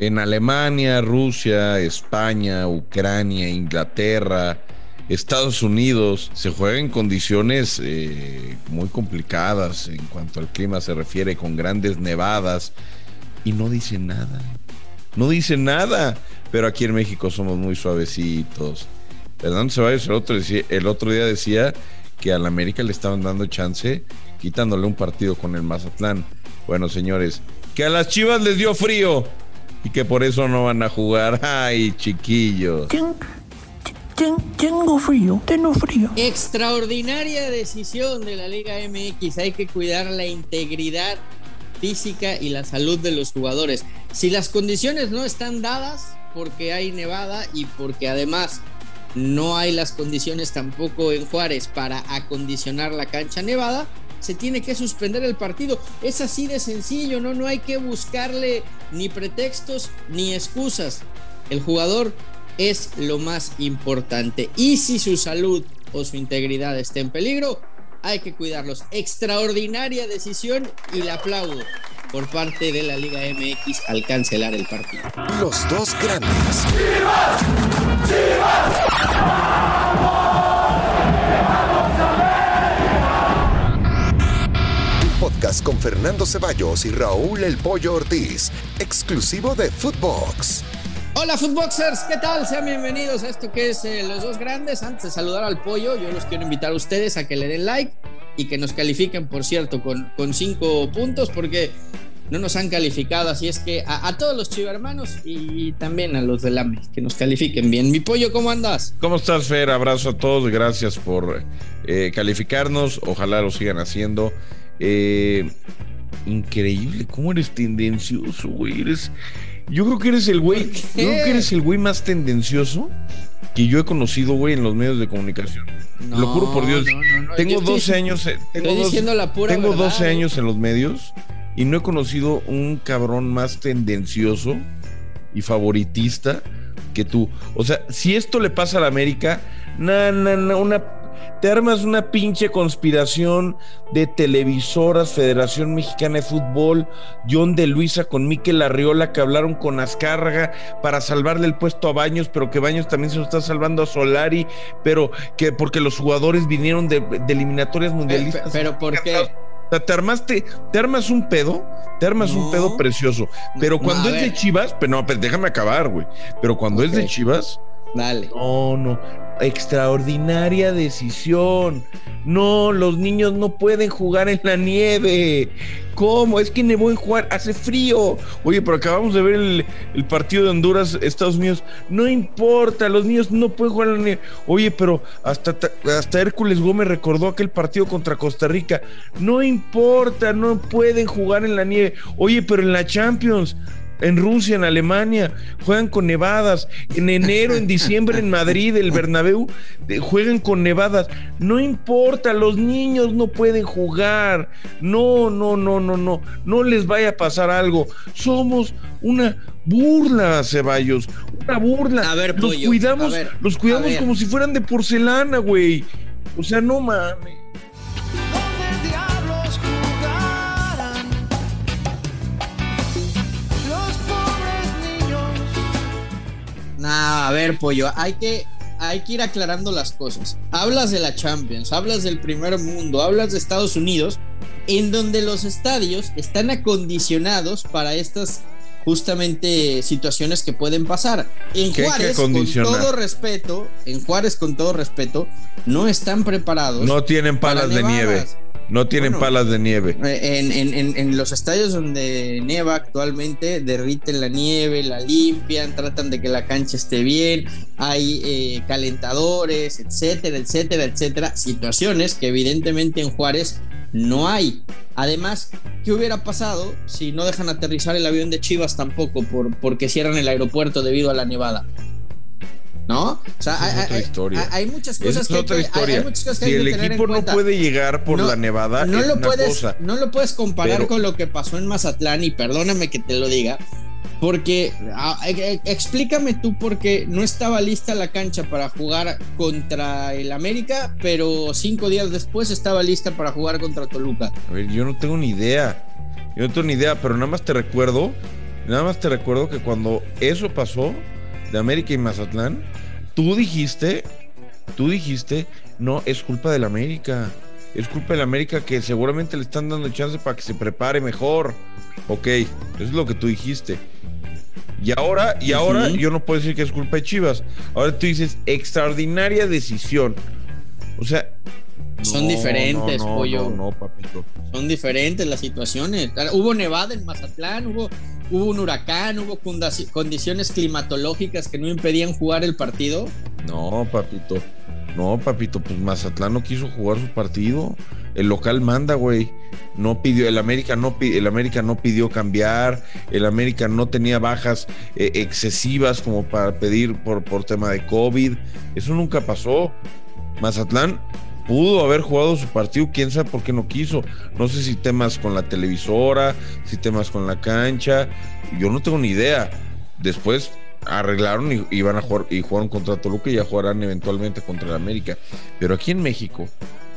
En Alemania, Rusia, España, Ucrania, Inglaterra, Estados Unidos se juega en condiciones eh, muy complicadas en cuanto al clima se refiere, con grandes nevadas y no dicen nada. No dicen nada, pero aquí en México somos muy suavecitos. Fernando Ceballos el otro, el otro día decía que al América le estaban dando chance quitándole un partido con el Mazatlán. Bueno, señores, que a las Chivas les dio frío y que por eso no van a jugar. Ay, chiquillos. Tengo frío, tengo frío. Extraordinaria decisión de la Liga MX. Hay que cuidar la integridad física y la salud de los jugadores. Si las condiciones no están dadas, porque hay nevada y porque además no hay las condiciones tampoco en Juárez para acondicionar la cancha nevada, se tiene que suspender el partido. Es así de sencillo, ¿no? No hay que buscarle ni pretextos ni excusas. El jugador es lo más importante. Y si su salud o su integridad está en peligro, hay que cuidarlos. Extraordinaria decisión y la aplaudo por parte de la Liga MX al cancelar el partido. Los dos grandes. Podcast con Fernando Ceballos y Raúl El Pollo Ortiz, exclusivo de Footbox. Hola Footboxers, ¿qué tal? Sean bienvenidos a esto que es eh, Los Dos Grandes. Antes de saludar al pollo, yo los quiero invitar a ustedes a que le den like y que nos califiquen, por cierto, con, con cinco puntos, porque no nos han calificado. Así es que a, todos los chivermanos y también a los del AME, que nos califiquen bien. Mi pollo, ¿cómo andas? ¿Cómo estás, Fer? Abrazo a todos, gracias por eh, calificarnos. Ojalá lo sigan haciendo. Eh, increíble, ¿cómo eres tendencioso, güey? Eres. Yo creo que eres el güey. Yo creo que eres el güey más tendencioso que yo he conocido, güey, en los medios de comunicación. Lo juro por Dios. tengo 12 años. Eh, tengo, diciendo la pura tengo 12 años en los medios y no he conocido un cabrón más tendencioso y favoritista que tú. O sea, si esto le pasa a la América, na, na, na, una te armas una pinche conspiración de televisoras, Federación Mexicana de Fútbol, John de Luisa con Miquel Arriola que hablaron con Azcárraga para salvarle el puesto a Baños, pero que Baños también se lo está salvando a Solari, pero que porque los jugadores vinieron de, eliminatorias mundialistas. Pero, ¿por qué? O sea, te armaste, te armas un pedo, te armas un pedo precioso. Pero cuando es de Chivas, pero no, pero déjame acabar, güey. Pero cuando es de Chivas, Dale. No, no. Extraordinaria decisión. No, los niños no pueden jugar en la nieve. ¿Cómo? Es que nevó en jugar, hace frío. Oye, pero acabamos de ver el, partido de Honduras, Estados Unidos. No importa, los niños no pueden jugar en la nieve. Oye, pero hasta, hasta Hércules Gómez recordó aquel partido contra Costa Rica. No importa, no pueden jugar en la nieve. Oye, pero en la Champions en Rusia, en Alemania, juegan con nevadas. En enero, en diciembre, en Madrid, el Bernabéu, juegan con nevadas. No importa, los niños no pueden jugar. No, no, no, no, no. No les vaya a pasar algo. Somos una burla, Ceballos. Una burla. A ver, los cuidamos, los cuidamos como si fueran de porcelana, güey. O sea, no mames. A ver, pollo, hay que, hay que ir aclarando las cosas. Hablas de la Champions, hablas del primer mundo, hablas de Estados Unidos, en donde los estadios están acondicionados para estas justamente situaciones que pueden pasar. En Juárez, con todo respeto, en Juárez, con todo respeto, no están preparados. No tienen palas de nieve. No tienen palas de nieve. En, en, los estadios donde nieva actualmente, derriten la nieve, la limpian, tratan de que la cancha esté bien, hay eh, calentadores, etcétera, etcétera, etcétera. Situaciones que evidentemente en Juárez no hay. Además, ¿qué hubiera pasado si no dejan aterrizar el avión de Chivas tampoco por, porque cierran el aeropuerto debido a la nevada? ¿No? O sea, hay, muchas cosas que, otra historia. si el equipo no puede llegar por la nevada, no lo puedes, no lo puedes comparar con lo que pasó en Mazatlán y perdóname que te lo diga, porque explícame tú por qué no estaba lista la cancha para jugar contra el América, pero cinco días después estaba lista para jugar contra Toluca. A ver, yo no tengo ni idea. Yo no tengo ni idea, pero nada más te recuerdo Nada más te recuerdo que cuando eso pasó de América y Mazatlán, tú dijiste, tú dijiste, no, es culpa del América. Es culpa del América que seguramente le están dando chance para que se prepare mejor. Ok, eso es lo que tú dijiste. Y ahora, y ahora yo no puedo decir que es culpa de Chivas. Ahora tú dices extraordinaria decisión. O sea, son diferentes, pollo. No, papito. Son diferentes las situaciones. Hubo nevada en Mazatlán, hubo, hubo un huracán, hubo condiciones climatológicas que no impedían jugar el partido. No, papito. No, papito, pues Mazatlán no quiso jugar su partido. El local manda, güey. No pidió, el América no, el América no pidió cambiar, el América no tenía bajas eh, excesivas como para pedir por, por tema de COVID. Eso nunca pasó. Mazatlán pudo haber jugado su partido, quién sabe por qué no quiso. No sé si temas con la televisora, si temas con la cancha, yo no tengo ni idea. Después arreglaron y, iban a jugar y jugaron contra Toluca y ya jugarán eventualmente contra el América. Pero aquí en México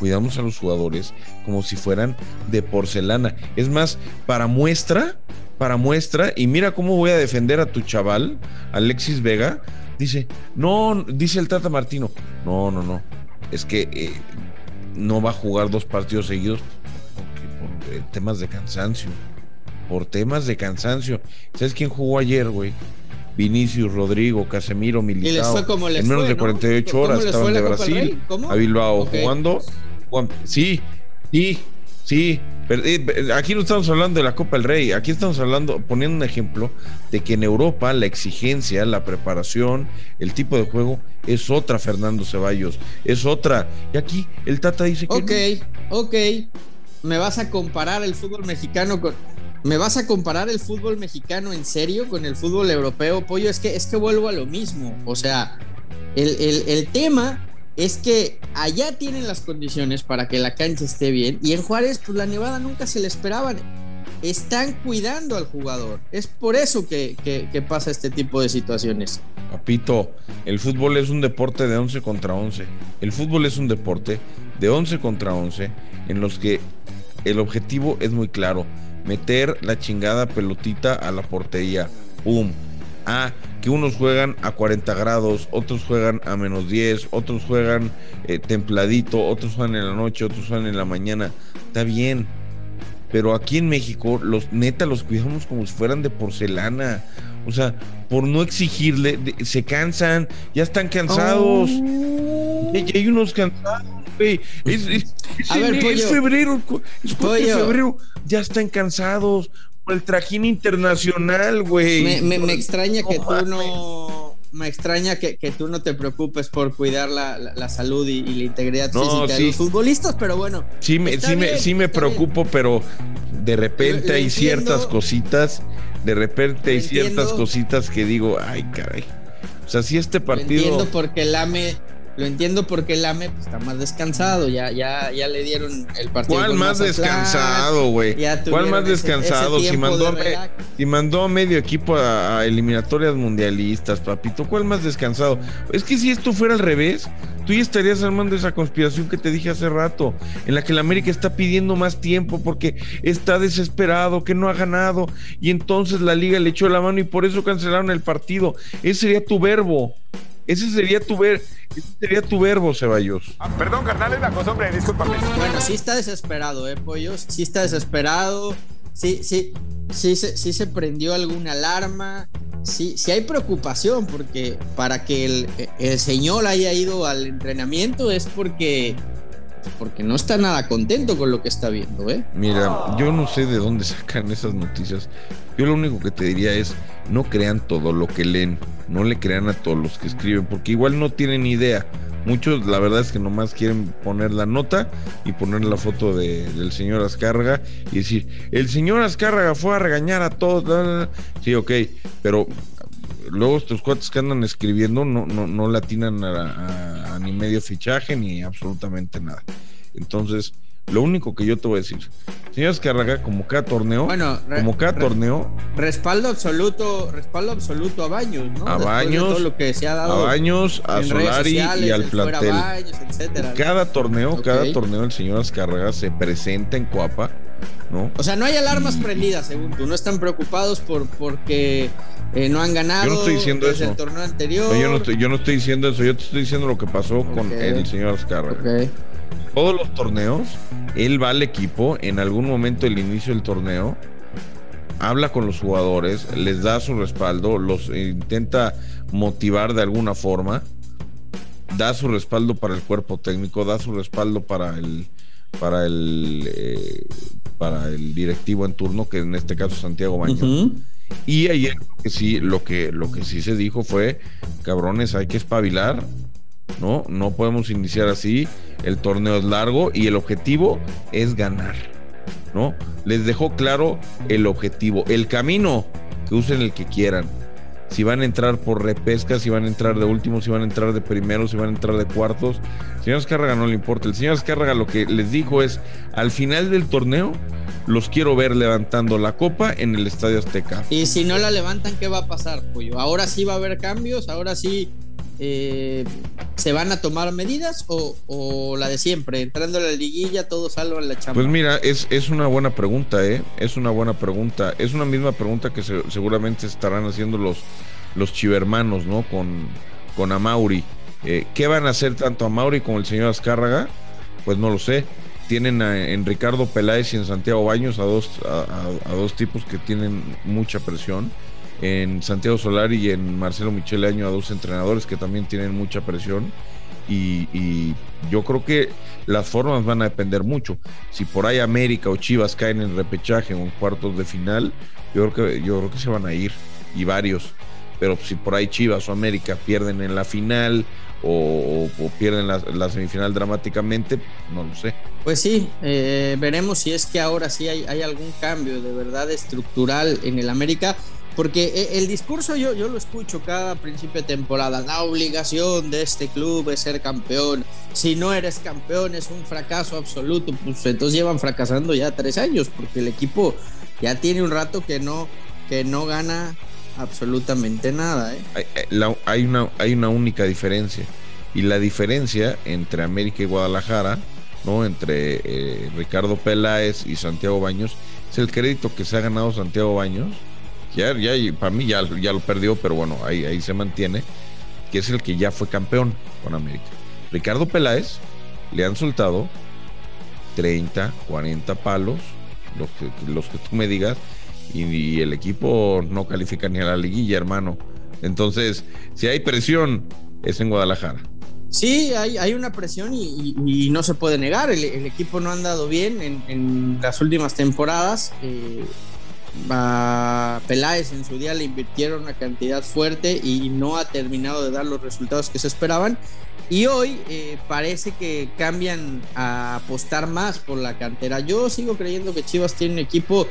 cuidamos a los jugadores como si fueran de porcelana. Es más, para muestra, para muestra, y mira cómo voy a defender a tu chaval, Alexis Vega, dice, no, dice el Tata Martino, no, no, no, es que eh, no va a jugar dos partidos seguidos por eh, temas de cansancio. Por temas de cansancio. ¿Sabes quién jugó ayer, güey? Vinicius, Rodrigo, Casemiro, Militao. en menos de 48 horas estaban de Brasil a Bilbao jugando. Sí, sí, sí. Eh, aquí no estamos hablando de la Copa del Rey, aquí estamos hablando, poniendo un ejemplo de que en Europa la exigencia, la preparación, el tipo de juego es otra, Fernando Ceballos, es otra. Y aquí el Tata dice que. Ok, ok. Me vas a comparar el fútbol mexicano con. ¿Me vas a comparar el fútbol mexicano en serio con el fútbol europeo, pollo? Es que, es que vuelvo a lo mismo. O sea, el, el, el tema es que allá tienen las condiciones para que la cancha esté bien y en Juárez pues la nevada nunca se le esperaban. Están cuidando al jugador. Es por eso que, pasa este tipo de situaciones. Papito, el fútbol es un deporte de 11 contra 11. El fútbol es un deporte de 11 contra 11 en los que el objetivo es muy claro. Meter la chingada pelotita a la portería. ¡Pum! Ah, que unos juegan a 40 grados, otros juegan a menos 10, otros juegan eh, templadito, otros juegan en la noche, otros juegan en la mañana. Está bien. Pero aquí en México, los neta los cuidamos como si fueran de porcelana. O sea, por no exigirle, se cansan, ya están cansados. Oh. Y, hay unos cansados, güey. Es, febrero, es febrero, ya están cansados el trajín internacional, güey. Me, extraña que tú no. Me extraña que, tú no te preocupes por cuidar la, salud y, la integridad física de los futbolistas, pero bueno. Sí me, sí me, sí me preocupo, pero de repente hay ciertas cositas, de repente hay ciertas cositas que digo, ay, caray. O sea, si este partido. entiendo porque el AME lo entiendo porque el AME pues, está más descansado, ya, ya, ya le dieron el partido. ¿Cuál más descansado, güey? ¿Cuál más descansado? si, mandó, si mandó a medio equipo a, eliminatorias mundialistas, papito, ¿cuál más descansado? Es que si esto fuera al revés, tú ya estarías armando esa conspiración que te dije hace rato, en la que el América está pidiendo más tiempo porque está desesperado, que no ha ganado, y entonces la liga le echó la mano y por eso cancelaron el partido. Ese sería tu verbo. Ese sería tu ver, sería tu verbo, Ceballos. Ah, perdón, carnal, es la costumbre, discúlpame. Bueno, sí está desesperado, eh, Pollos. Sí está desesperado. Sí, sí, sí, sí, se prendió alguna alarma. Sí, sí hay preocupación porque para que el, el señor haya ido al entrenamiento es porque porque no está nada contento con lo que está viendo, ¿eh? Mira, yo no sé de dónde sacan esas noticias. Yo lo único que te diría es, no crean todo lo que leen, no le crean a todos los que escriben, porque igual no tienen idea. Muchos, la verdad es que nomás quieren poner la nota y poner la foto del señor Azcárraga y decir, el señor Azcárraga fue a regañar a todos. Sí, ok, pero luego estos cuates que andan escribiendo no, no, no latinan a, ni medio fichaje ni absolutamente nada. Entonces, lo único que yo te voy a decir, señor Escarraga, como cada torneo, bueno, como cada torneo, respaldo absoluto, respaldo absoluto a Baños, ¿no? A Baños, lo que se ha dado a Baños, a Solari y al plantel. cada torneo, cada torneo el señor Escarraga se presenta en Coapa ¿no? O sea, no hay alarmas prendidas, según tú. No están preocupados por porque eh, no han ganado Yo no estoy diciendo desde eso. el torneo anterior. No, yo, no estoy, yo no estoy diciendo eso, yo te estoy diciendo lo que pasó con el señor Azcárraga. Ok. Todos los torneos, él va al equipo, en algún momento del inicio del torneo, habla con los jugadores, les da su respaldo, los intenta motivar de alguna forma, da su respaldo para el cuerpo técnico, da su respaldo para el para el eh, para el directivo en turno, que en este caso es Santiago Baños. Y ayer sí, lo que, lo que sí se dijo fue, cabrones, hay que espabilar, ¿no? No podemos iniciar así, el torneo es largo y el objetivo es ganar, ¿no? Les dejó claro el objetivo, el camino, que usen el que quieran. Si van a entrar por repesca, si van a entrar de últimos, si van a entrar de primeros, si van a entrar de cuartos. Señor Azcárraga no le importa. El señor Azcárraga lo que les dijo es, al final del torneo, los quiero ver levantando la copa en el Estadio Azteca. Y si no la levantan, ¿qué va a pasar, Pollo? ¿Ahora sí va a haber cambios? ¿Ahora sí eh, se van a tomar medidas? ¿O, o la de siempre? Entrando a la liguilla, todos salvan la chamba. Pues mira, es, es una buena pregunta, ¿eh? Es una buena pregunta. Es una misma pregunta que se- seguramente estarán haciendo los, los chivermanos, ¿no? Con, con Amauri. Eh, ¿Qué van a hacer tanto Amauri como el señor Azcárraga? Pues no lo sé. Tienen a- en Ricardo Peláez y en Santiago Baños a dos, a, dos tipos que tienen mucha presión. En Santiago Solari y en Marcelo Michele Año a dos entrenadores que también tienen mucha presión. Y, yo creo que las formas van a depender mucho. Si por ahí América o Chivas caen en repechaje o en cuartos de final, yo creo que, yo creo que se van a ir. Y varios. Pero si por ahí Chivas o América pierden en la final o, pierden la, semifinal dramáticamente, no lo sé. Pues sí, eh, veremos si es que ahora sí hay algún cambio de verdad estructural en el América, porque eh, el discurso yo, yo lo escucho cada principio de temporada, la obligación de este club es ser campeón, si no eres campeón es un fracaso absoluto, pues entonces llevan fracasando ya tres años, porque el equipo ya tiene un rato que no, que no gana absolutamente nada. ¿eh? Hay, hay- la- hay una, hay una única diferencia. Y la diferencia entre América y Guadalajara, ¿no? Entre eh, Ricardo Peláez y Santiago Baños, es el crédito que se ha ganado Santiago Baños. Ya, ya, para mí ya, ya lo perdió, pero bueno, ahí, ahí se mantiene. Que es el que ya fue campeón con América. Ricardo Peláez le han soltado 30, 40 palos, los que, los que tú me digas, y, y el equipo no califica ni a la liguilla, hermano. Entonces, si hay presión, es en Guadalajara. Sí, hay, hay una presión y, no se puede negar. El, el equipo no ha andado bien en, en las últimas temporadas. Eh, a Peláez en su día le invirtieron una cantidad fuerte y no ha terminado de dar los resultados que se esperaban. Y hoy eh, parece que cambian a apostar más por la cantera. Yo sigo creyendo que Chivas tiene un equipo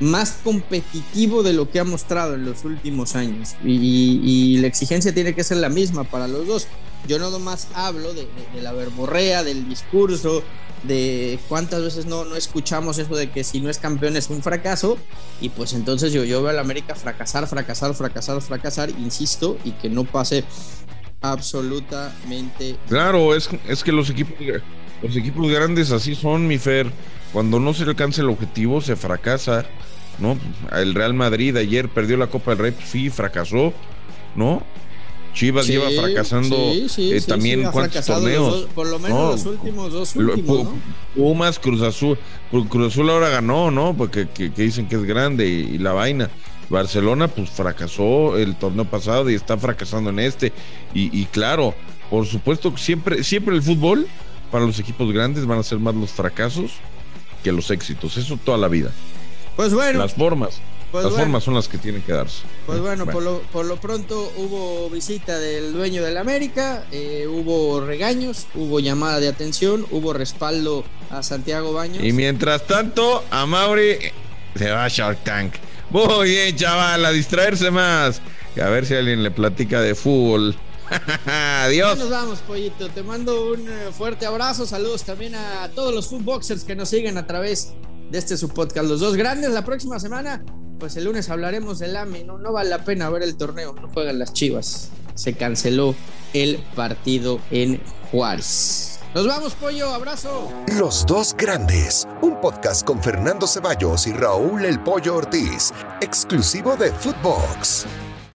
más competitivo de lo que ha mostrado en los últimos años. Y, y la exigencia tiene que ser la misma para los dos. Yo no nomás hablo de, la verborrea, del discurso, de cuántas veces no, no escuchamos eso de que si no es campeón es un fracaso. Y pues entonces yo, yo veo al América fracasar, fracasar, fracasar, fracasar, insisto, y que no pase absolutamente Claro, es, es que los equipos, los equipos grandes así son, mi Fer. Cuando no se alcanza el objetivo, se fracasa, ¿no? El Real Madrid ayer perdió la Copa del Rey, pues sí, fracasó, ¿no? Chivas Sí, lleva fracasando sí, sí, eh, también cuántos torneos. dos- por lo menos No, los últimos dos últimos. Pumas, Cruz Azul. Cru- Cruz Azul ahora ganó, ¿no? Porque que, que dicen que es grande y, y la vaina. Barcelona, pues fracasó el torneo pasado y está fracasando en este. Y, y claro, por supuesto, siempre, siempre el fútbol para los equipos grandes van a ser más los fracasos que los éxitos. Eso toda la vida. Pues bueno, Las formas, pues las bueno. formas son las que tienen que darse. Pues bueno, Bueno. Por, lo, por lo pronto hubo visita del dueño del América, eh, hubo regaños, hubo llamada de atención, hubo respaldo a Santiago Baños. Y mientras tanto, a Mauri se va a Shark Tank. Muy bien, chaval, a distraerse más. A ver si alguien le platica de fútbol. Ya Adiós. nos vamos, pollito. Te mando un eh, fuerte abrazo. Saludos también a todos los footboxers que nos siguen a través de este su podcast. Los dos grandes. La próxima semana, pues el lunes hablaremos del AME. No, no vale la pena ver el torneo, no juegan las chivas. Se canceló el partido en Juárez. Nos vamos, pollo, abrazo. Los dos grandes, un podcast con Fernando Ceballos y Raúl El Pollo Ortiz, exclusivo de Footbox.